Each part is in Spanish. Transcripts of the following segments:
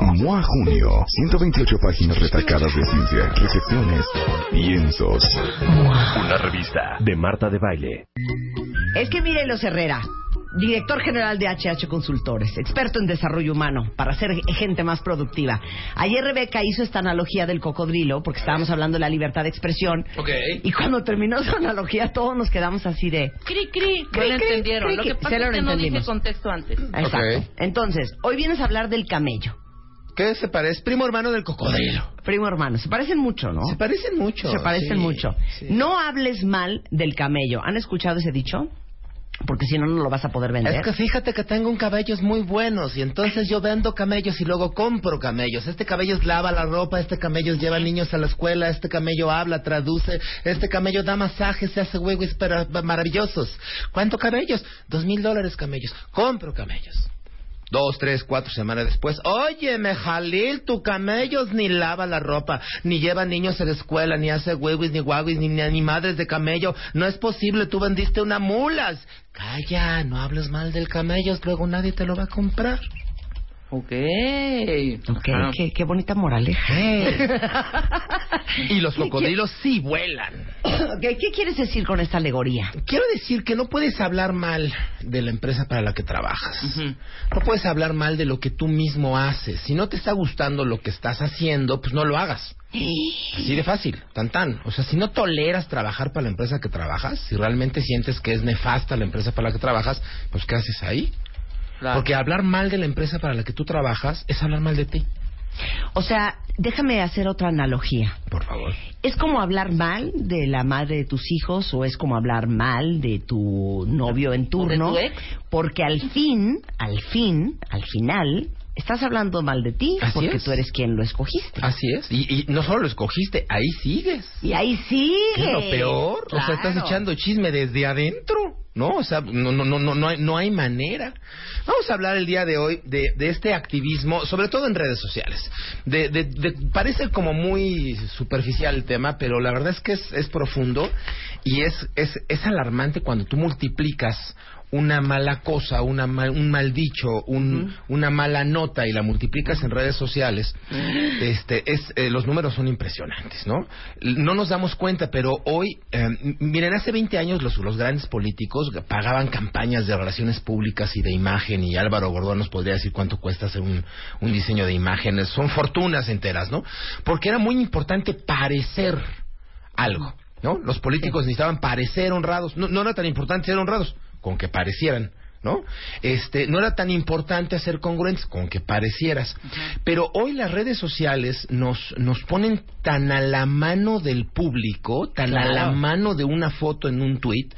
MOA Junio, 128 páginas retacadas de ciencia, recepciones, piensos. Una revista de Marta de Baile. Es que mire los Herrera, director general de HH Consultores, experto en desarrollo humano para ser gente más productiva. Ayer Rebeca hizo esta analogía del cocodrilo, porque estábamos hablando de la libertad de expresión. Ok. Y cuando terminó su analogía, todos nos quedamos así de. Cri, cri, no Cri, lo cri, entendieron. cri, lo que cri. pasa Se lo es que no dije contexto antes. Exacto. Ok. Entonces, hoy vienes a hablar del camello. ¿Qué se parece? Primo hermano del cocodrilo. Primo hermano, se parecen mucho, ¿no? Se parecen mucho. Se parecen sí, mucho. sí. No hables mal del camello. ¿Han escuchado ese dicho? Porque si no, no lo vas a poder vender. Es que fíjate que tengo un camellos muy buenos y entonces yo vendo camellos y luego compro camellos. Este camello lava la ropa, este camello lleva niños a la escuela, este camello habla, traduce, este camello da masajes, se hace huevos maravillosos. ¿Cuánto camellos? Dos mil dólares camellos. Compro camellos. Dos, tres, cuatro semanas después, óyeme, Jalil, tu camellos ni lava la ropa, ni lleva niños a la escuela, ni hace huevos, ni guaguis, ni, ni, ni madres de camello. No es posible, tú vendiste una mulas. Calla, no hables mal del camello, luego nadie te lo va a comprar. Ok. Ok, Ah. qué, qué bonita moraleja. Y los cocodrilos sí vuelan. Ok, ¿Qué quieres decir con esta alegoría? Quiero decir que no puedes hablar mal de la empresa para la que trabajas. No puedes hablar mal de lo que tú mismo haces. Si no te está gustando lo que estás haciendo, pues no lo hagas. Así de fácil, tan tan. O sea, si no toleras trabajar para la empresa que trabajas, si realmente sientes que es nefasta la empresa para la que trabajas, pues ¿qué haces ahí? Claro. Porque hablar mal de la empresa para la que tú trabajas es hablar mal de ti. O sea, déjame hacer otra analogía. Por favor. ¿Es como hablar mal de la madre de tus hijos o es como hablar mal de tu novio en turno? tu ex? Porque al fin, al fin, al final, estás hablando mal de ti Así porque es. tú eres quien lo escogiste. Así es. Y, y no solo lo escogiste, ahí sigues. Y ahí sigue. ¿Qué es lo peor? O sea, estás echando chisme desde adentro. No, o sea, no, no, no, no, hay, no hay manera. Vamos a hablar el día de hoy de, de este activismo, sobre todo en redes sociales. De, de, de- parece como muy superficial el tema, pero la verdad es que es, es profundo y es, es, es alarmante cuando tú multiplicas una mala cosa, una mal- un mal dicho, un, una mala nota y la multiplicas en redes sociales, este, es, eh, los números son impresionantes, ¿no? No nos damos cuenta, pero hoy, eh, m- miren, hace 20 años los, los grandes políticos pagaban campañas de relaciones públicas y de imagen y Álvaro Gordón nos podría decir cuánto cuesta hacer un, un diseño de imágenes, son fortunas enteras, ¿no? Porque era muy importante parecer algo, ¿no? Los políticos necesitaban parecer honrados, no, no era tan importante ser honrados, con que parecieran. ¿No? Este, no era tan importante hacer congruentes con que parecieras. Pero hoy las redes sociales nos, nos ponen tan a la mano del público, tan a la mano de una foto en un tweet,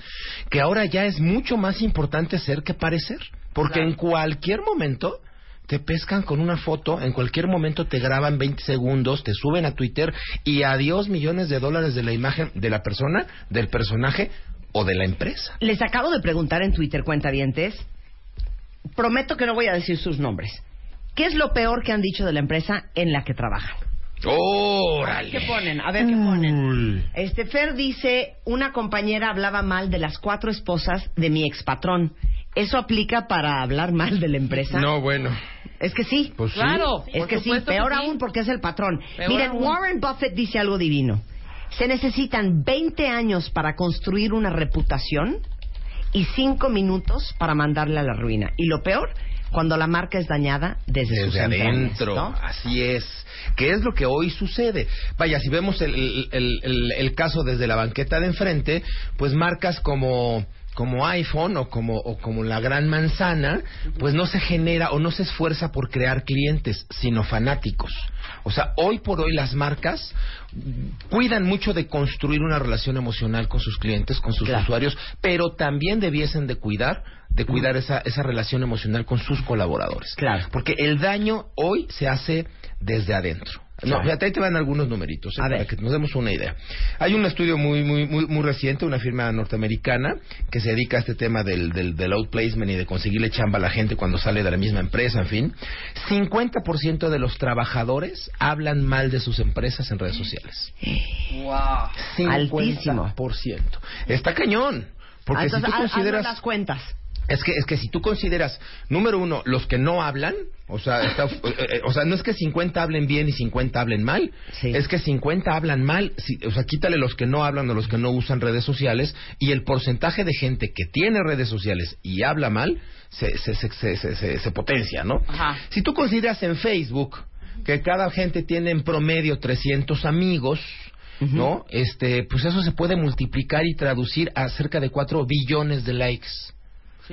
que ahora ya es mucho más importante ser que parecer. Porque Claro. en cualquier momento te pescan con una foto, en cualquier momento te graban 20 segundos, te suben a Twitter y adiós millones de dólares de la imagen de la persona, del personaje o de la empresa. Les acabo de preguntar en Twitter, cuentavientes. Prometo que no voy a decir sus nombres. ¿Qué es lo peor que han dicho de la empresa en la que trabajan? ¡Órale! ¿Qué ponen? A ver qué ponen. Este Fer dice, una compañera hablaba mal de las cuatro esposas de mi expatrón. ¿Eso aplica para hablar mal de la empresa? No, bueno. Es que sí. Pues sí. Claro. Es por que sí, peor sí. aún porque es el patrón. Peor Miren, aún. Warren Buffett dice algo divino. Se necesitan 20 años para construir una reputación y 5 minutos para mandarle a la ruina. Y lo peor, cuando la marca es dañada desde, sus desde entrañas, adentro. ¿no? Así es. Que es lo que hoy sucede. Vaya, si vemos el- el- el- el caso desde la banqueta de enfrente, pues marcas como como iPhone o como, o como la gran manzana, pues no se genera o no se esfuerza por crear clientes, sino fanáticos. O sea, hoy por hoy las marcas cuidan mucho de construir una relación emocional con sus clientes, con sus Claro. usuarios, pero también debiesen de cuidar de cuidar esa, esa relación emocional con sus colaboradores. Claro. Porque el daño hoy se hace desde adentro. No, fíjate, ahí te van algunos numeritos, ¿eh? A para ver. que nos demos una idea. Hay un estudio muy, muy, muy, muy reciente, una firma norteamericana, que se dedica a este tema del, del, del outplacement y de conseguirle chamba a la gente cuando sale de la misma empresa, en fin. 50% de los trabajadores hablan mal de sus empresas en redes sociales. Wow. Altísimo. 50%. Está cañón. Porque Entonces, si tú consideras... las cuentas. Es que, es que si tú consideras, número uno, los que no hablan, o sea, está- eh, eh, o sea no es que 50 hablen bien y 50 hablen mal, Sí. es que 50 hablan mal, si- o sea, quítale los que no hablan o los que no usan redes sociales y el porcentaje de gente que tiene redes sociales y habla mal se, se, se, se, se- se- se potencia, ¿no? Ajá. Si tú consideras en Facebook que cada gente tiene en promedio 300 amigos, ¿no? Este, pues eso se puede multiplicar y traducir a cerca de 4 billones de likes.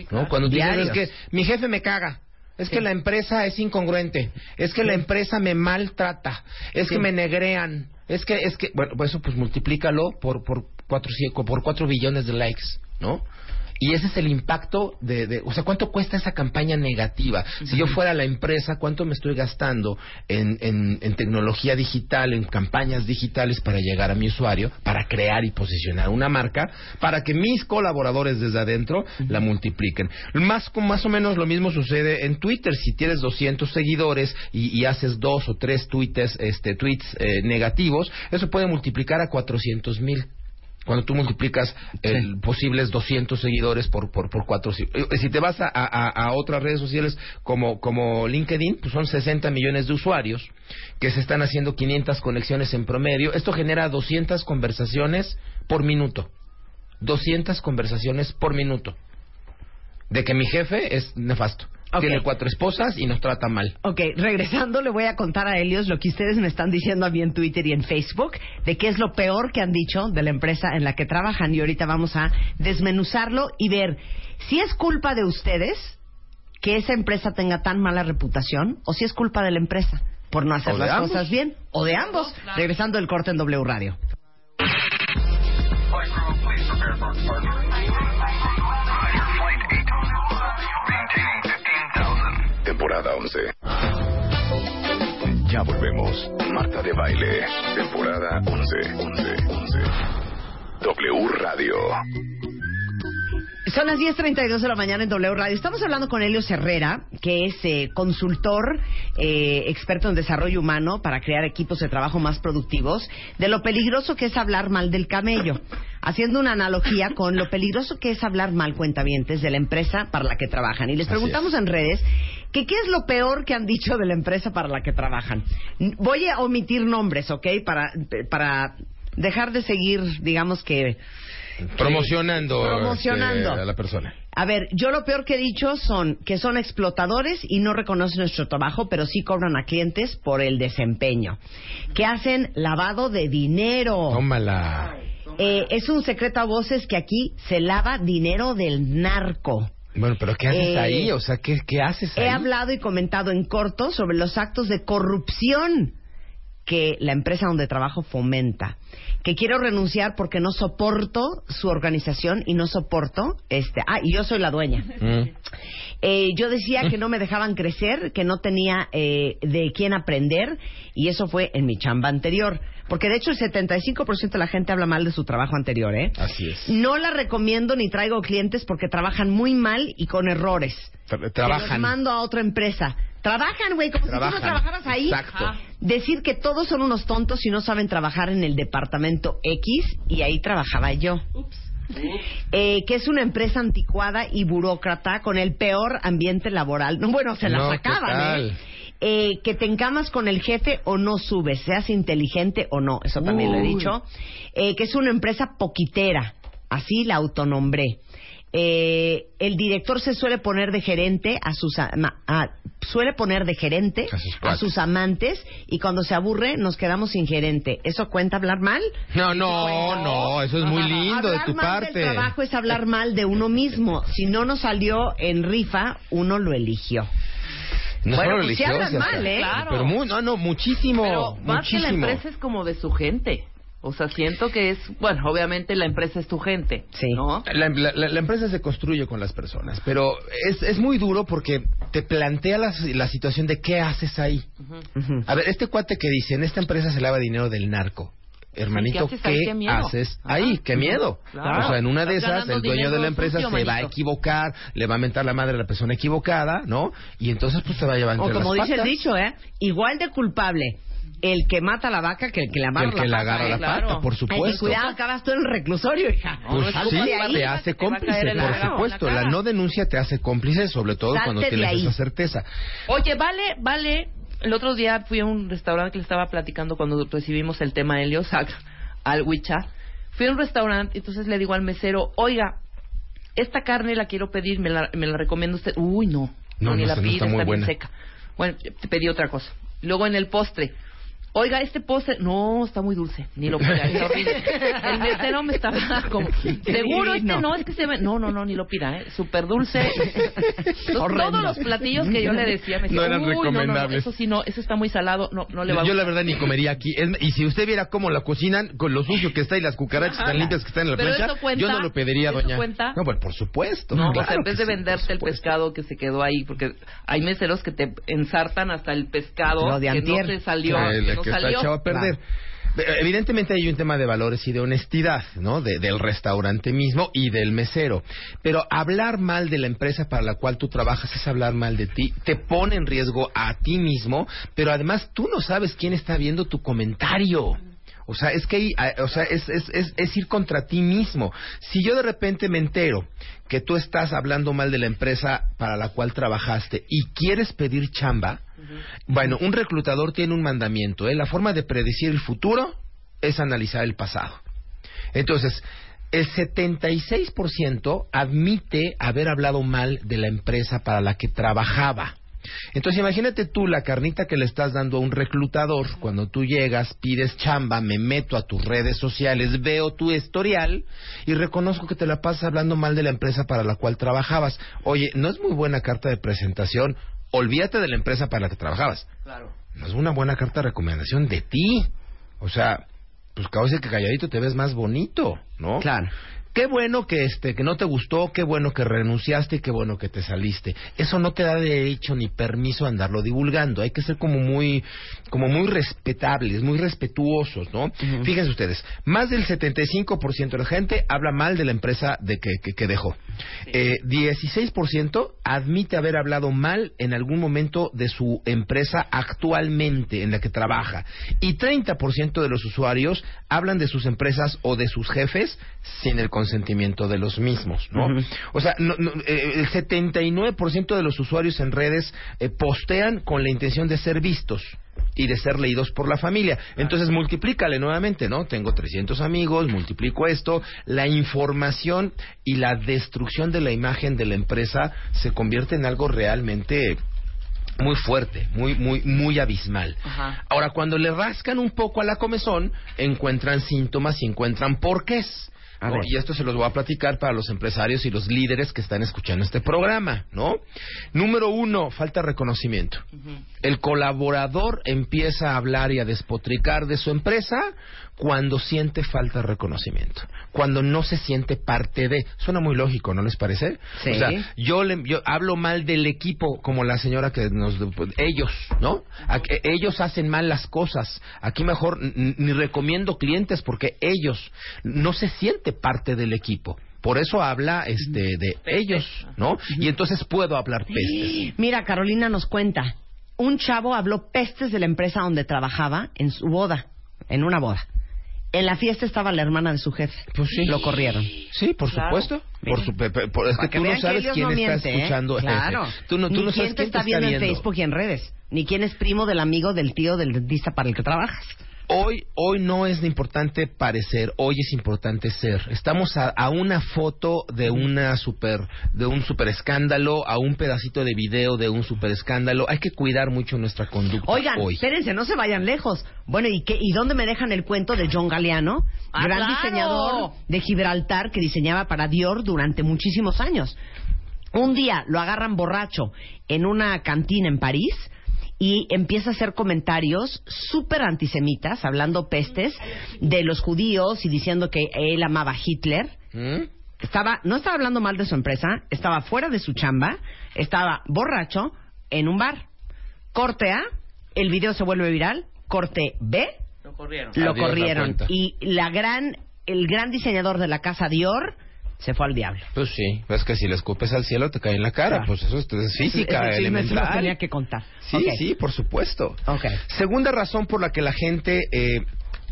¿No? Cuando dices, es que mi jefe me caga, es que la empresa es incongruente, es que la empresa me maltrata, es que me negrean, es que, es que, bueno, pues eso pues multiplícalo por, por cuatro, por cuatro billones de likes, ¿no? Y ese es el impacto de, de, o sea, ¿cuánto cuesta esa campaña negativa? Si yo fuera la empresa, ¿cuánto me estoy gastando en, en, en tecnología digital, en campañas digitales para llegar a mi usuario, para crear y posicionar una marca, para que mis colaboradores desde adentro la multipliquen? Más, con más o menos lo mismo sucede en Twitter. Si tienes 200 seguidores y, y haces dos o tres tweets, este, tweets eh, negativos, eso puede multiplicar a 400 mil. Cuando tú multiplicas el posibles 200 seguidores por por por cuatro, si, eh, si te vas a, a- a otras redes sociales como como LinkedIn, pues son 60 millones de usuarios que se están haciendo 500 conexiones en promedio. Esto genera 200 conversaciones por minuto. 200 conversaciones por minuto. De que mi jefe es nefasto. Ok. Tiene cuatro esposas y nos trata mal. Ok, regresando le voy a contar a Helios lo que ustedes me están diciendo a mí en Twitter y en Facebook, de qué es lo peor que han dicho de la empresa en la que trabajan. Y ahorita vamos a desmenuzarlo y ver si es culpa de ustedes que esa empresa tenga tan mala reputación o si es culpa de la empresa por no hacer las ambos. cosas bien o de ambos. Regresando el corte en W Radio. Temporada 11. Ya volvemos. Marta de Baile. Temporada 11. 11. 11. W Radio. Son las 10.32 de la mañana en W Radio. Estamos hablando con Helios Herrera, que es eh, consultor, eh, experto en desarrollo humano para crear equipos de trabajo más productivos, de lo peligroso que es hablar mal del camello. Haciendo una analogía con lo peligroso que es hablar mal cuentavientes de la empresa para la que trabajan. Y les preguntamos en redes que qué es lo peor que han dicho de la empresa para la que trabajan. Voy a omitir nombres, ¿ok? Para, para dejar de seguir, digamos que Promocionando, Promocionando. este, a la persona. a ver, yo lo peor que he dicho son que son explotadores y no reconocen nuestro trabajo, pero sí cobran a clientes por el desempeño. Que hacen lavado de dinero. Tómala. Eh, es un secreto a voces que aquí se lava dinero del narco. Bueno, pero ¿qué haces Eh, ahí? O sea, ¿qué, qué haces ahí? He hablado y comentado en corto sobre los actos de corrupción que la empresa donde trabajo fomenta. Que quiero renunciar porque no soporto su organización y no soporto este. Ah, y yo soy la dueña. Mm. Eh, yo decía que no me dejaban crecer, que no tenía eh, de quién aprender, y eso fue en mi chamba anterior. Porque de hecho el 75% de la gente habla mal de su trabajo anterior, ¿eh? Así es. No la recomiendo ni traigo clientes porque trabajan muy mal y con errores. Tra- Que los trabajan. mando a otra empresa. Trabajan, güey, como si tú no trabajaras ahí. Exacto. Decir que todos son unos tontos y no saben trabajar en el departamento X, y ahí trabajaba yo. Eh, que es una empresa anticuada y burócrata con el peor ambiente laboral. No, bueno, se la No, ¿qué sacaban? ¿eh? Eh, que te encamas con el jefe o no subes, seas inteligente o no, eso también lo he dicho. Eh, que es una empresa poquitera, así la autonombré. eh, el director se suele poner de gerente a sus a- suele poner de gerente A sus amantes y cuando se aburre nos quedamos sin gerente. ¿Eso cuenta hablar mal? No, no, no, eso es muy lindo de hablar tu mal parte. del trabajo es hablar mal de uno mismo. Si no nos salió en rifa, uno lo eligió. No Bueno, solo pues hablan mal, ¿eh? Claro. Pero muy, no, no, muchísimo. Pero más que la empresa es como de su gente. O sea, siento que es, bueno, obviamente la empresa es tu gente, Sí. ¿no? La, la- la- empresa se construye con las personas, pero es, es muy duro porque te plantea la, la situación de qué haces ahí. A ver, este cuate que dice, en esta empresa se lava dinero del narco. Hermanito, ¿qué haces ¿qué, ahí? Qué miedo. haces Ajá. ahí? ¡Qué miedo! Claro. O sea, en una de esas, el dueño de la empresa sucio, se va a equivocar, le va a mentar la madre a la persona equivocada, ¿no? Y entonces, pues, se va a llevar O entre como las dice el dicho, ¿eh? Igual de culpable el que mata a la vaca que el que le amarra el que le la agarra pata. la ¿eh? claro. pata, por Ay, supuesto. cuidado, acabas tú en el reclusorio, hija. Pues No, sí, de ahí, te hace cómplice, por la supuesto. La, no denuncia te hace cómplice, sobre todo Salte cuando de tienes esa certeza. Oye, vale, vale. El otro día fui a un restaurante que le estaba platicando cuando recibimos el tema Helios a- al Huicha. Fui a un restaurante, entonces le digo al mesero, oiga, esta carne la quiero pedir, me la, me la recomienda usted. Uy, no, No, no, ni no la está- pida, está está, muy bien buena. seca. Bueno, te pedí otra cosa. Luego en el postre, oiga, este postre, no, está muy dulce, ni lo pida, horrible. El mesero me estaba como, seguro este no, es que se ve, no, no, no, ni lo pida, ¿eh? súper dulce. Todos los platillos que yo le decía, me decía, No eran "Uy, no, no, no, recomendables". eso sí, no, eso está muy salado, no, no le va a Yo la gustar". verdad ni comería aquí. Es- y si usted viera cómo la cocinan, con lo sucio que está y las cucarachas tan limpias que están en la Pero plancha, cuenta, yo no lo pediría, ¿eso doña. cuenta? No, pues por supuesto. No, claro o sea, en vez de sí, venderte el pescado que se quedó ahí, porque hay meseros que te ensartan hasta el pescado Lo de que no se salió, no que está echado a perder. Evidentemente hay un tema de valores y de honestidad, ¿no? De- del restaurante mismo y del mesero. Pero hablar mal de la empresa para la cual tú trabajas es hablar mal de ti. Te pone en riesgo a ti mismo, pero además tú no sabes quién está viendo tu comentario. O sea, es que hay- a- o sea, es, es, es, es ir contra ti mismo. Si yo de repente me entero que tú estás hablando mal de la empresa para la cual trabajaste y quieres pedir chamba, bueno, un reclutador tiene un mandamiento. ¿eh? La forma de predecir el futuro es analizar el pasado. Entonces, el 76% admite haber hablado mal de la empresa para la que trabajaba. Entonces imagínate tú la carnita que le estás dando a un reclutador cuando tú llegas, pides chamba, me meto a tus redes sociales, veo tu historial y reconozco que te la pasas hablando mal de la empresa para la cual trabajabas. Oye, no es muy buena carta de presentación, olvídate de la empresa para la que trabajabas. Claro. Es una buena carta de recomendación de ti. O sea, pues causa que calladito te ves más bonito, ¿no? Claro. Qué bueno que este que no te gustó, qué bueno que renunciaste y qué bueno que te saliste. Eso no te da derecho ni permiso a andarlo divulgando. Hay que ser como muy como muy respetables, muy respetuosos, ¿no? Fíjense ustedes, más del 75% de la gente habla mal de la empresa de que, que, que dejó. Eh, 16% admite haber hablado mal en algún momento de su empresa actualmente en la que trabaja. Y 30% de los usuarios hablan de sus empresas o de sus jefes sin el consentimiento de los mismos, ¿no? O sea, no- no, eh, el 79% de los usuarios en redes eh, postean con la intención de ser vistos y de ser leídos por la familia. Entonces, multiplícale nuevamente, ¿no? Tengo 300 amigos, multiplico esto, la información y la destrucción de la imagen de la empresa se convierte en algo realmente muy fuerte, muy muy muy abismal. Ajá. Ahora, cuando le rascan un poco a la comezón, encuentran síntomas y encuentran porqués. A ¿no? ver. Y esto se los voy a platicar para los empresarios y los líderes que están escuchando este programa, ¿no? Número uno, falta reconocimiento. El colaborador empieza a hablar y a despotricar de su empresa cuando siente falta de reconocimiento, cuando no se siente parte de. Suena muy lógico, ¿no les parece? Sí. O sea, yo, le, yo hablo mal del equipo como la señora que nos ellos no A- ellos hacen mal las cosas aquí mejor ni recomiendo clientes porque ellos no se siente parte del equipo por eso habla este de ellos no y entonces puedo hablar pestes Mira, Carolina nos cuenta. Un chavo habló pestes de la empresa donde trabajaba en su boda, en una boda. En la fiesta estaba la hermana de su jefe. Pues sí. Lo corrieron. sí por Claro. supuesto por su- pe- pe- por- es Para que tú no sabes quién no está miente, ¿eh? escuchando Claro. tú no tú Ni no sabes quién te está viendo en Facebook y en redes. Ni quién es primo del amigo del tío del dentista para el que trabajas. Hoy, hoy no es importante parecer, hoy es importante ser. Estamos a, a, una foto de una super, de un super escándalo, a un pedacito de video de un super escándalo. Hay que cuidar mucho nuestra conducta. Oigan, hoy. espérense, no se vayan lejos. Bueno, ¿y qué, y dónde me dejan el cuento de John Galeano, Ah, gran claro. diseñador de Gibraltar que diseñaba para Dior durante muchísimos años? Un día lo agarran borracho en una cantina en París y empieza a hacer comentarios súper antisemitas, hablando pestes de los judíos y diciendo que él amaba a Hitler. ¿Mm? Estaba, no estaba hablando mal de su empresa, estaba fuera de su chamba, estaba borracho en un bar. Corte A, el video se vuelve viral. Corte B, Lo corrieron. lo corrieron. Y la gran, el gran diseñador de la casa Dior se fue al diablo. Pues sí, es que si le escupes al cielo te cae en la cara. Claro. Pues eso es, es física, se lo elemental. tenía que contar. Sí, sí, por supuesto. Segunda razón por la que la gente eh,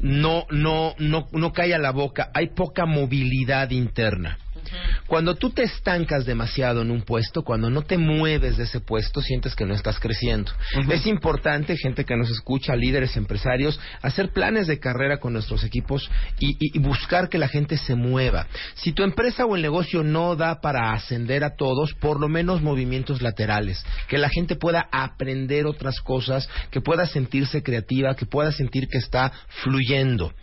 no, no, no, no cae a la boca, hay poca movilidad interna. Cuando tú te estancas demasiado en un puesto, cuando no te mueves de ese puesto, sientes que no estás creciendo. Es importante, gente que nos escucha, líderes empresarios, hacer planes de carrera con nuestros equipos y, y- y buscar que la gente se mueva. Si tu empresa o el negocio no da para ascender a todos, por lo menos movimientos laterales, que la gente pueda aprender otras cosas, que pueda sentirse creativa, que pueda sentir que está fluyendo.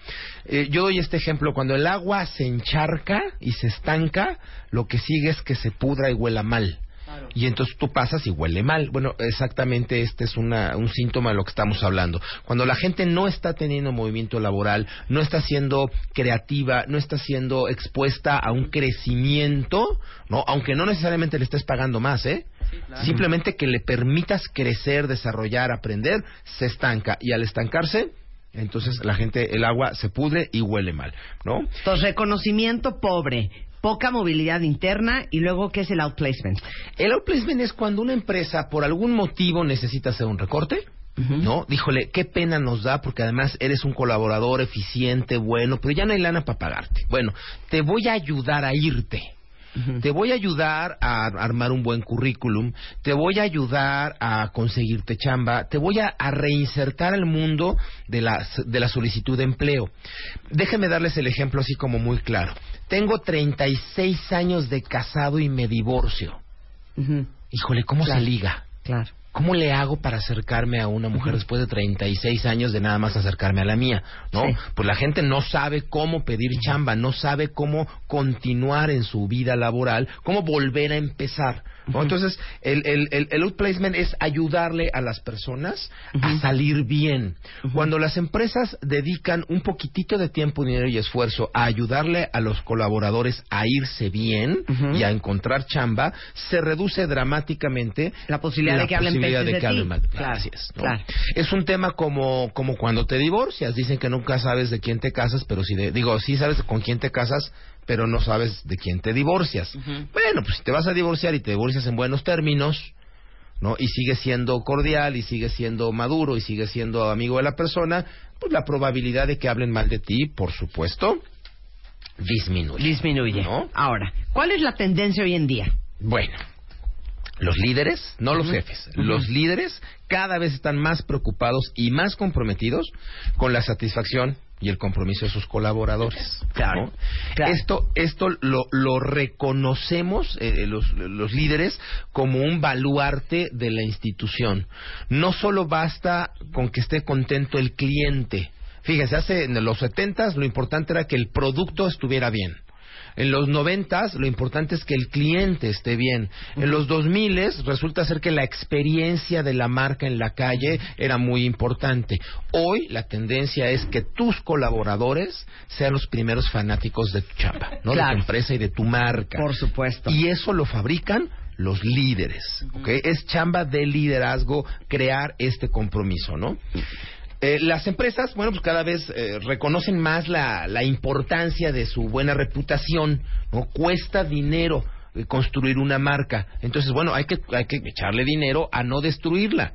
Eh, yo doy este ejemplo, cuando el agua se encharca y se estanca, lo que sigue es que se pudra y huela mal. Y entonces tú pasas y huele mal. Bueno, exactamente este es una- un síntoma de lo que estamos hablando. Cuando la gente no está teniendo movimiento laboral, no está siendo creativa, no está siendo expuesta a un crecimiento, ¿no? Aunque no necesariamente le estés pagando más, ¿eh? Simplemente que le permitas crecer, desarrollar, aprender, se estanca. Y al estancarse, entonces la gente, el agua se pudre y huele mal, ¿no? Entonces, reconocimiento pobre, poca movilidad interna y luego, ¿qué es el outplacement? El outplacement es cuando una empresa por algún motivo necesita hacer un recorte. ¿No? Díjole, qué pena nos da porque además eres un colaborador eficiente, bueno, pero ya no hay lana para pagarte. Bueno, te voy a ayudar a irte. Te voy a ayudar a armar un buen currículum, te voy a ayudar a conseguirte chamba, te voy a, a reinsertar al mundo de la, de la solicitud de empleo. Déjenme darles el ejemplo así como muy claro. Tengo 36 años de casado y me divorcio. Híjole, ¿cómo Claro. se liga? Claro. ¿Cómo le hago para acercarme a una mujer después de 36 años de nada más acercarme a la mía? ¿No? Sí. Pues la gente no sabe cómo pedir chamba, no sabe cómo continuar en su vida laboral, cómo volver a empezar. Entonces, el, el, el, el outplacement es ayudarle a las personas a salir bien. Cuando las empresas dedican un poquitito de tiempo, dinero y esfuerzo a ayudarle a los colaboradores a irse bien y a encontrar chamba, se reduce dramáticamente La posibilidad la de que hablen posibilidad de de que ti. hablen mal. Claro, es, ¿no? claro. Es un tema como, como cuando te divorcias. Dicen que nunca sabes de quién te casas, pero sí de, digo, sí sabes con quién te casas, pero no sabes de quién te divorcias. Bueno, pues si te vas a divorciar y te divorcias en buenos términos, ¿no? Y sigues siendo cordial y sigues siendo maduro y sigues siendo amigo de la persona, pues la probabilidad de que hablen mal de ti, por supuesto, disminuye. Disminuye. ¿No? Ahora, ¿cuál es la tendencia hoy en día? Bueno, los líderes, no los jefes, los líderes cada vez están más preocupados y más comprometidos con la satisfacción y el compromiso de sus colaboradores. Claro, ¿no? claro. Esto, esto lo, lo reconocemos eh, los, los líderes como un baluarte de la institución. No solo basta con que esté contento el cliente. Fíjense, hace en los setentas lo importante era que el producto estuviera bien. En los noventas lo importante es que el cliente esté bien. En los dos miles resulta ser que la experiencia de la marca en la calle era muy importante. Hoy la tendencia es que tus colaboradores sean los primeros fanáticos de tu chamba, ¿no? De tu empresa y de tu marca. Por supuesto. Y eso lo fabrican los líderes, ¿ok? Es chamba de liderazgo crear este compromiso, ¿no? Eh, las empresas, bueno, pues cada vez eh, reconocen más la, la importancia de su buena reputación, ¿no? Cuesta dinero eh, construir una marca. Entonces, bueno, hay que, hay que echarle dinero a no destruirla.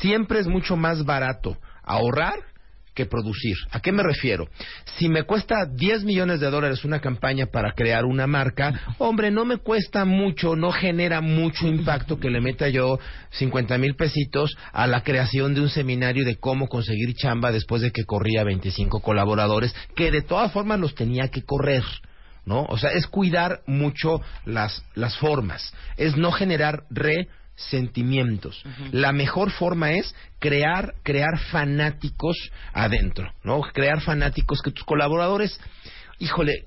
Siempre es mucho más barato ahorrar que producir. ¿A qué me refiero? Si me cuesta 10 millones de dólares una campaña para crear una marca, hombre, no me cuesta mucho, no genera mucho impacto que le meta yo 50 mil pesitos a la creación de un seminario de cómo conseguir chamba después de que corría 25 colaboradores, que de todas formas los tenía que correr. ¿No? O sea, es cuidar mucho las, las formas, es no generar re sentimientos. La mejor forma es crear, crear fanáticos adentro, ¿no? Crear fanáticos que tus colaboradores, híjole,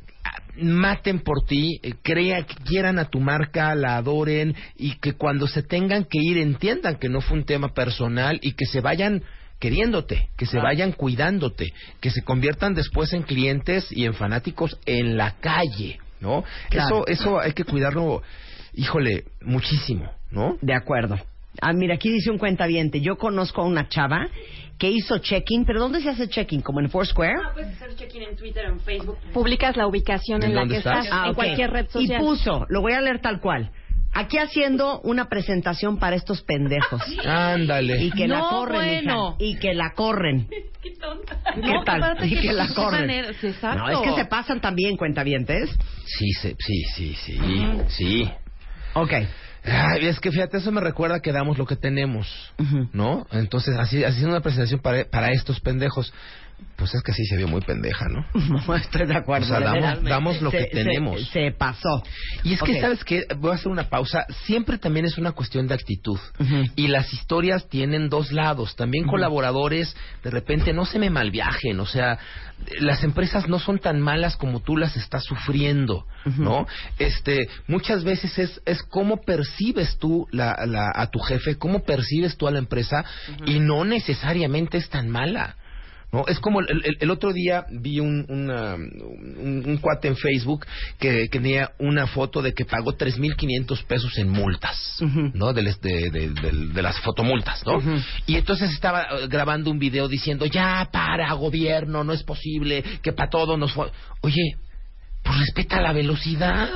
maten por ti, eh, crea, quieran a tu marca, la adoren y que cuando se tengan que ir entiendan que no fue un tema personal y que se vayan queriéndote, que se vayan cuidándote, que se conviertan después en clientes y en fanáticos en la calle, ¿no? Eso, eso hay que cuidarlo, híjole, muchísimo, ¿no? De acuerdo. Ah, mira, aquí dice un cuentaviente. Yo conozco a una chava que hizo check-in, pero ¿dónde se hace check-in? ¿Como en Foursquare? Ah, puedes hacer check-in en Twitter, en Facebook. Publicas la ubicación ¿En en, la que estás? estás, Ah, en cualquier red social. Y puso, lo voy a leer tal cual. Aquí haciendo una presentación para estos pendejos. Ándale. Y que la No, corren, bueno. hija. Y que la corren. Qué tonta. ¿Qué No, tal? Y que que la corren. manera-. No, es que se pasan también, cuentavientes. Sí, se- sí, sí, sí, sí. Ok. Ay, es que fíjate, eso me recuerda que damos lo que tenemos, Ujú. ¿no? Entonces, así haciendo una presentación para, para estos pendejos, pues es que sí se vio muy pendeja, ¿no? No estoy de acuerdo. O sea, damos- lo que Se- se- tenemos. Se, pasó. Y es que. ¿sabes qué? Voy a hacer una pausa. Siempre también es una cuestión de actitud. Y las historias tienen dos lados. También colaboradores, de repente, no se me malviajen. O sea, las empresas no son tan malas como tú las estás sufriendo, ¿no? Este, muchas veces es, es cómo percibes tú la, la- a tu jefe, cómo percibes tú a la empresa, y no necesariamente es tan mala. ¿No? Es como el, el- el otro día vi un, una- un, un cuate en Facebook que, que tenía una foto de que pagó 3.500 pesos en multas. ¿no? De, de- de- de- las fotomultas, ¿no? Y entonces estaba eh, grabando un video diciendo, ya para, gobierno, no es posible que para todo nos... fue-". Oye, pues respeta la velocidad.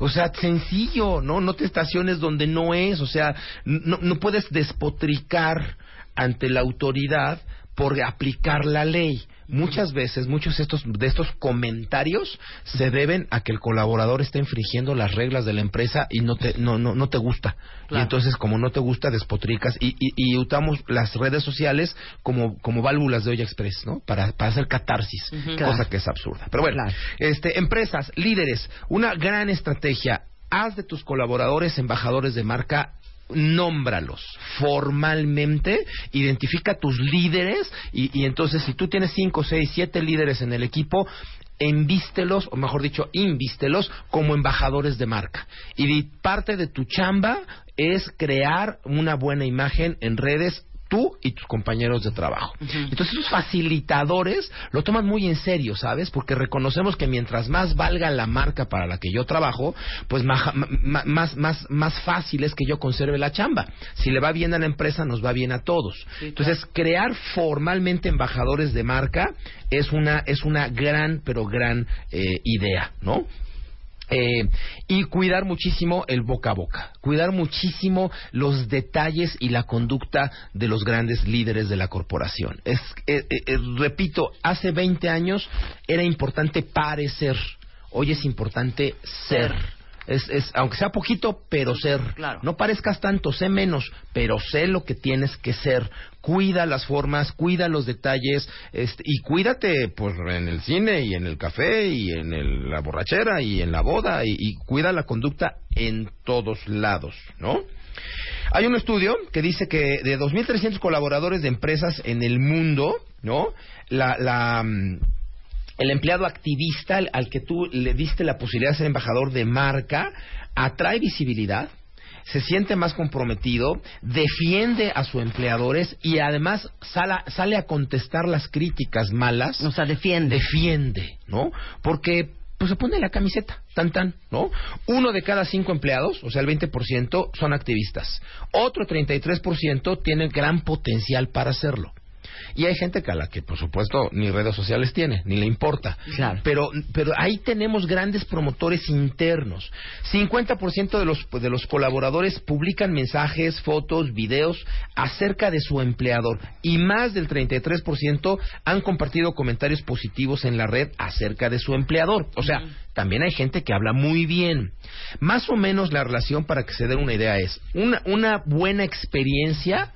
O sea, sencillo, ¿no? No te estaciones donde no es, o sea, no, no puedes despotricar ante la autoridad por aplicar la ley. Muchas veces, muchos de estos, de estos comentarios se deben a que el colaborador está infringiendo las reglas de la empresa y no te, no, no, no te gusta. Y entonces, como no te gusta, despotricas y, y, y usamos las redes sociales como, como válvulas de olla express, ¿no? Para, para hacer catarsis, cosa Claro. que es absurda. Pero bueno, Claro. este, empresas, líderes, una gran estrategia. Haz de tus colaboradores embajadores de marca. Nómbralos formalmente, identifica tus líderes y, y entonces si tú tienes cinco, seis, siete líderes en el equipo, envístelos, o mejor dicho, invístelos como embajadores de marca. Y parte de tu chamba es crear una buena imagen en redes tú y tus compañeros de trabajo. Entonces, los facilitadores lo toman muy en serio, ¿sabes? Porque reconocemos que mientras más valga la marca para la que yo trabajo, pues ma- más, más, más fácil es que yo conserve la chamba. Si le va bien a la empresa, nos va bien a todos. Entonces, crear formalmente embajadores de marca es una, es una gran, pero gran eh, idea, ¿no? Eh, y cuidar muchísimo el boca a boca, cuidar muchísimo los detalles y la conducta de los grandes líderes de la corporación. Es, eh, eh, eh, repito, hace 20 años era importante parecer, hoy es importante ser. Es, es, aunque sea poquito, pero ser. Claro. No parezcas tanto, sé menos, pero sé lo que tienes que ser. Cuida las formas, cuida los detalles, este, y cuídate pues en el cine y en el café y en el- la borrachera y en la boda y, y cuida la conducta en todos lados, ¿no? Hay un estudio que dice que de 2.300 colaboradores de empresas en el mundo, ¿no? La, la, mm, el empleado activista al, al que tú le diste la posibilidad de ser embajador de marca atrae visibilidad, se siente más comprometido, defiende a sus empleadores y además sala- sale a contestar las críticas malas O sea, defiende. defiende, ¿no? Porque pues se pone la camiseta, tan tan, ¿no? Uno de cada cinco empleados, o sea, el 20%, son activistas. Otro 33% tiene gran potencial para hacerlo. Y hay gente que a la que, por supuesto, ni redes sociales tiene, ni le importa. Claro. Pero, pero ahí tenemos grandes promotores internos. 50% de los, de los colaboradores publican mensajes, fotos, videos acerca de su empleador. Y más del 33% han compartido comentarios positivos en la red acerca de su empleador. O sea, también hay gente que habla muy bien. Más o menos la relación, para que se den una idea, es una, una buena experiencia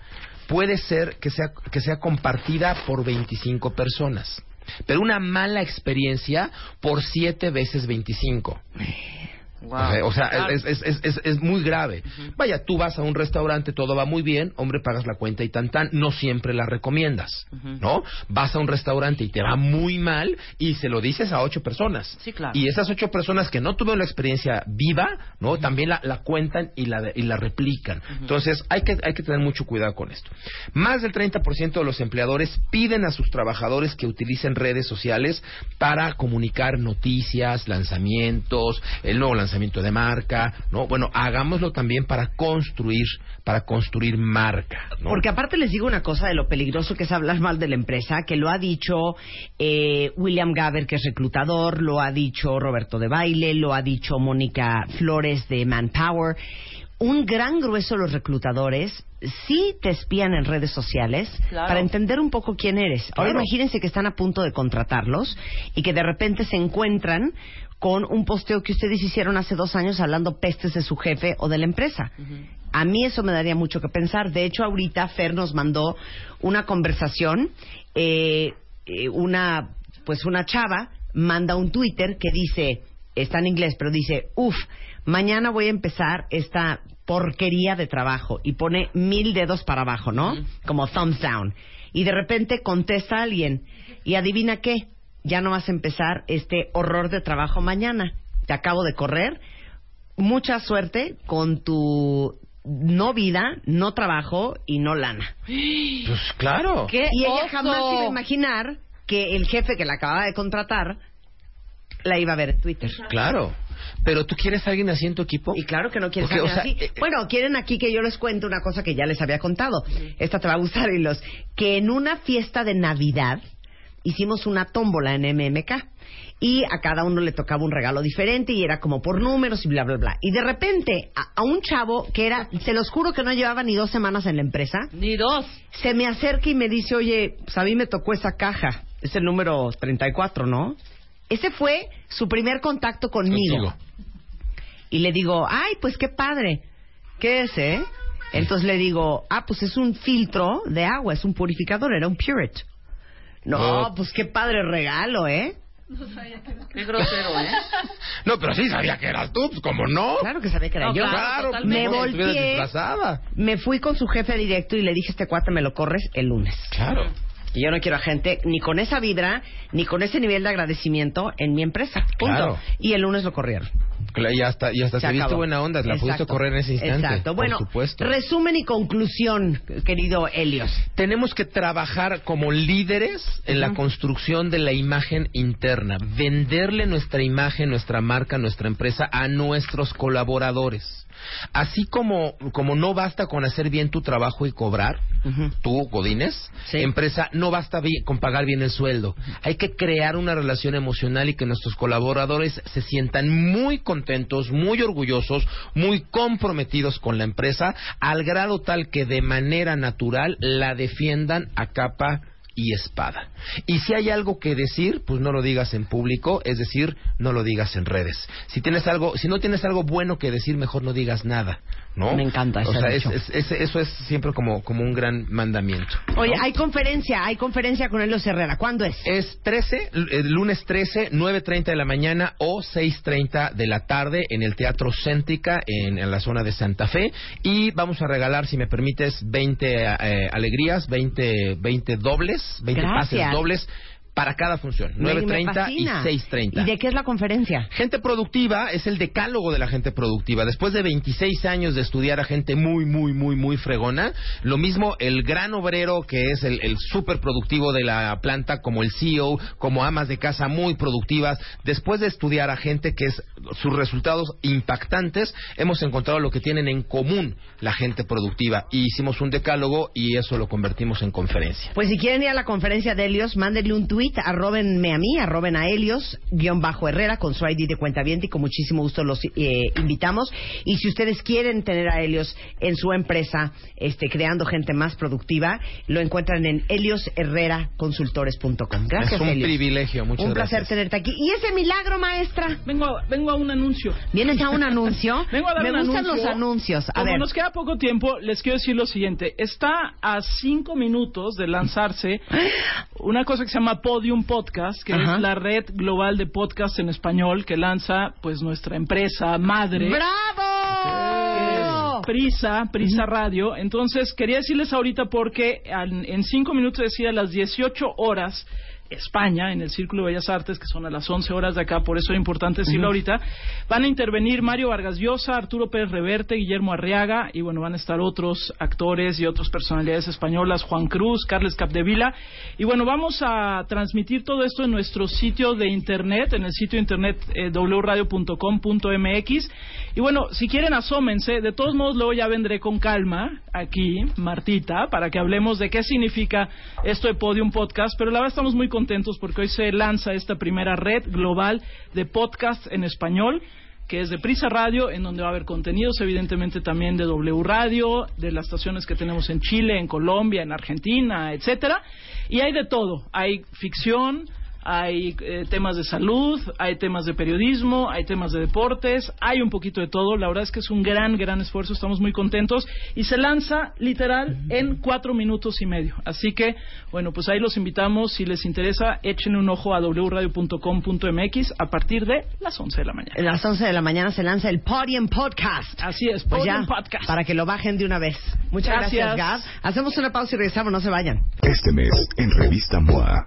puede ser que sea, que sea compartida por 25 personas. Pero una mala experiencia por 7 veces 25. Wow. O sea, Claro. es, es, es, es, es muy grave. Vaya, tú vas a un restaurante, todo va muy bien, hombre, pagas la cuenta y tan tan, no siempre la recomiendas, ¿no? Vas a un restaurante y te va muy mal y se lo dices a ocho personas. Sí, claro. Y esas ocho personas que no tuvieron la experiencia viva, ¿no? También la, la cuentan y la, y la replican. Entonces, hay que, hay que tener mucho cuidado con esto. Más del 30% de los empleadores piden a sus trabajadores que utilicen redes sociales para comunicar noticias, lanzamientos, el nuevo lanzamiento de marca, ¿no? Bueno, hagámoslo también para construir, para construir marca, ¿no? Porque aparte les digo una cosa de lo peligroso que es hablar mal de la empresa, que lo ha dicho eh, William Gaber, que es reclutador, lo ha dicho Roberto de Baile, lo ha dicho Mónica Flores de Manpower. Un gran grueso de los reclutadores sí te espían en redes sociales Claro. para entender un poco quién eres. Ahora Claro. imagínense que están a punto de contratarlos y que de repente se encuentran con un posteo que ustedes hicieron hace dos años hablando pestes de su jefe o de la empresa. A mí eso me daría mucho que pensar. De hecho, ahorita Fer nos mandó una conversación, eh, eh, una, pues una chava manda un Twitter que dice, está en inglés, pero dice, uff, mañana voy a empezar esta porquería de trabajo y pone mil dedos para abajo, ¿no? Como thumbs down. Y de repente contesta alguien y adivina qué, ya no vas a empezar este horror de trabajo mañana. Te acabo de correr. Mucha suerte con tu no vida, no trabajo y no lana. Pues claro. ¡Qué Y ella oso! jamás iba a imaginar que el jefe que la acababa de contratar la iba a ver en Twitter. Claro. Pero tú quieres a alguien así en tu equipo? Y claro que no quieres Porque, alguien o sea, así. eh, bueno, quieren aquí que yo les cuente una cosa que ya les había contado. Esta te va a gustar, y los que en una fiesta de Navidad hicimos una tómbola en MMK y a cada uno le tocaba un regalo diferente y era como por números y bla bla bla. Y de repente a, a un chavo que era, se los juro que no llevaba ni dos semanas en la empresa, Ni dos. se me acerca y me dice, oye, pues a mí me tocó esa caja. Es el número 34, ¿no? Ese fue su primer contacto conmigo. Contigo. Y le digo, ay, pues qué padre. ¿Qué es, eh? Entonces le digo, ah, pues es un filtro de agua, es un purificador, era un Purit. No, No. pues qué padre regalo, ¿eh? Qué grosero, ¿eh? No, pero sí sabía que eras tú, pues como no. Claro que sabía que era No, yo. claro, pues, me no, volteé, me fui con su jefe directo y le dije, este cuate me lo corres el lunes. Claro. Y yo no quiero a gente ni con esa vibra, ni con ese nivel de agradecimiento en mi empresa. Punto. Claro. Y el lunes lo corrieron. Y hasta, y hasta Se te viste buena onda, la pudiste Exacto. correr en ese instante. Exacto. Bueno, por supuesto. resumen y conclusión, querido Helios. Tenemos que trabajar como líderes en la construcción de la imagen interna, venderle nuestra imagen, nuestra marca, nuestra empresa a nuestros colaboradores. Así como, como no basta con hacer bien tu trabajo y cobrar, tú, Godínez, Sí. empresa, no basta con pagar bien el sueldo. Hay que crear una relación emocional y que nuestros colaboradores se sientan muy contentos, muy orgullosos, muy comprometidos con la empresa, al grado tal que de manera natural la defiendan a capa y espada. Y si hay algo que decir, pues no lo digas en público, es decir, no lo digas en redes. Si tienes algo, si no tienes algo bueno que decir, mejor no digas nada, ¿no? Me encanta O ese sea, es- dicho. es- es- eso es siempre como, como un gran mandamiento. Oye, hay conferencia, hay conferencia con Helios Herrera. ¿Cuándo es? Es 13, el lunes 13, 9.30 de la mañana o 6.30 de la tarde en el Teatro Céntrica en, en la zona de Santa Fe. Y vamos a regalar, si me permites, 20 eh, alegrías, 20, 20 dobles, 20 Gracias. pases dobles para cada función, Me- me 9.30 y fascina. 6.30. ¿Y de qué es la conferencia? Gente productiva es el decálogo de la gente productiva. Después de 26 años de estudiar a gente muy, muy, muy, muy fregona, lo mismo el gran obrero que es el, el súper productivo de la planta, como el CEO, como amas de casa muy productivas. Después de estudiar a gente que es sus resultados impactantes, hemos encontrado lo que tienen en común la gente productiva. Y hicimos un decálogo y eso lo convertimos en conferencia. Pues si quieren ir a la conferencia de Helios, mándenle un tweet, arrobenme a mí, arroben a Helios, guion bajo Herrera, con su ID de cuenta y con muchísimo gusto los eh, invitamos. Y si ustedes quieren tener a Helios en su empresa, este, creando gente más productiva, lo encuentran en heliosherreraconsultores.com. Gracias, es un Helios. privilegio, muchas Un placer gracias. tenerte aquí. ¿Y ese milagro, maestra? Vengo a, vengo a un anuncio. ¿Vienes a un anuncio? Vengo a dar Me un gustan anuncio. los anuncios. A Como ver. nos queda poco tiempo, les quiero decir lo siguiente. Está a cinco minutos de lanzarse una cosa que se llama Podium Podcast, que Ajá. es la red global de podcast en español que lanza pues nuestra empresa madre. ¡Bravo! Prisa, Prisa Radio. Entonces, quería decirles ahorita porque al- en cinco minutos decía a las 18 horas España, en el Círculo de Bellas Artes, que son a las 11 horas de acá, por eso es importante decirlo ahorita, van a intervenir Mario Vargas Llosa, Arturo Pérez Reverte, Guillermo Arriaga, y bueno, van a estar otros actores y otras personalidades españolas, Juan Cruz, Carles Capdevila, y bueno, vamos a transmitir todo esto en nuestro sitio de internet, en el sitio internet eh, wradio.com.mx, y bueno, si quieren asómense, de todos modos luego ya vendré con calma aquí, Martita, para que hablemos de qué significa esto de Podium Podcast, pero la verdad estamos muy contentos porque hoy se lanza esta primera red global de podcast en español que es de Prisa Radio, en donde va a haber contenidos, evidentemente también de W Radio, de las estaciones que tenemos en Chile, en Colombia, en Argentina, etcétera. Y hay de todo. Hay ficción, hay eh, temas de salud, hay temas de periodismo, hay temas de deportes, hay un poquito de todo. La verdad es que es un gran, gran esfuerzo, estamos muy contentos. Y se lanza literal en cuatro minutos y medio. Así que, bueno, pues ahí los invitamos. Si les interesa, échenle un ojo a wradio.com.mx a partir de las 11 de la mañana. A las 11 de la mañana se lanza el Podium Podcast. Así es, Pues Podium ya, Podcast. para que lo bajen de una vez. Muchas gracias, Gracias. Gab. Hacemos una pausa y regresamos, no se vayan. Este mes, en Revista MOA.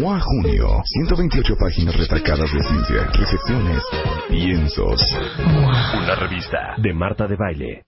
MOA Junio, 128 páginas retacadas de ciencia, recepciones, lienzos. Una revista de Marta de Baile.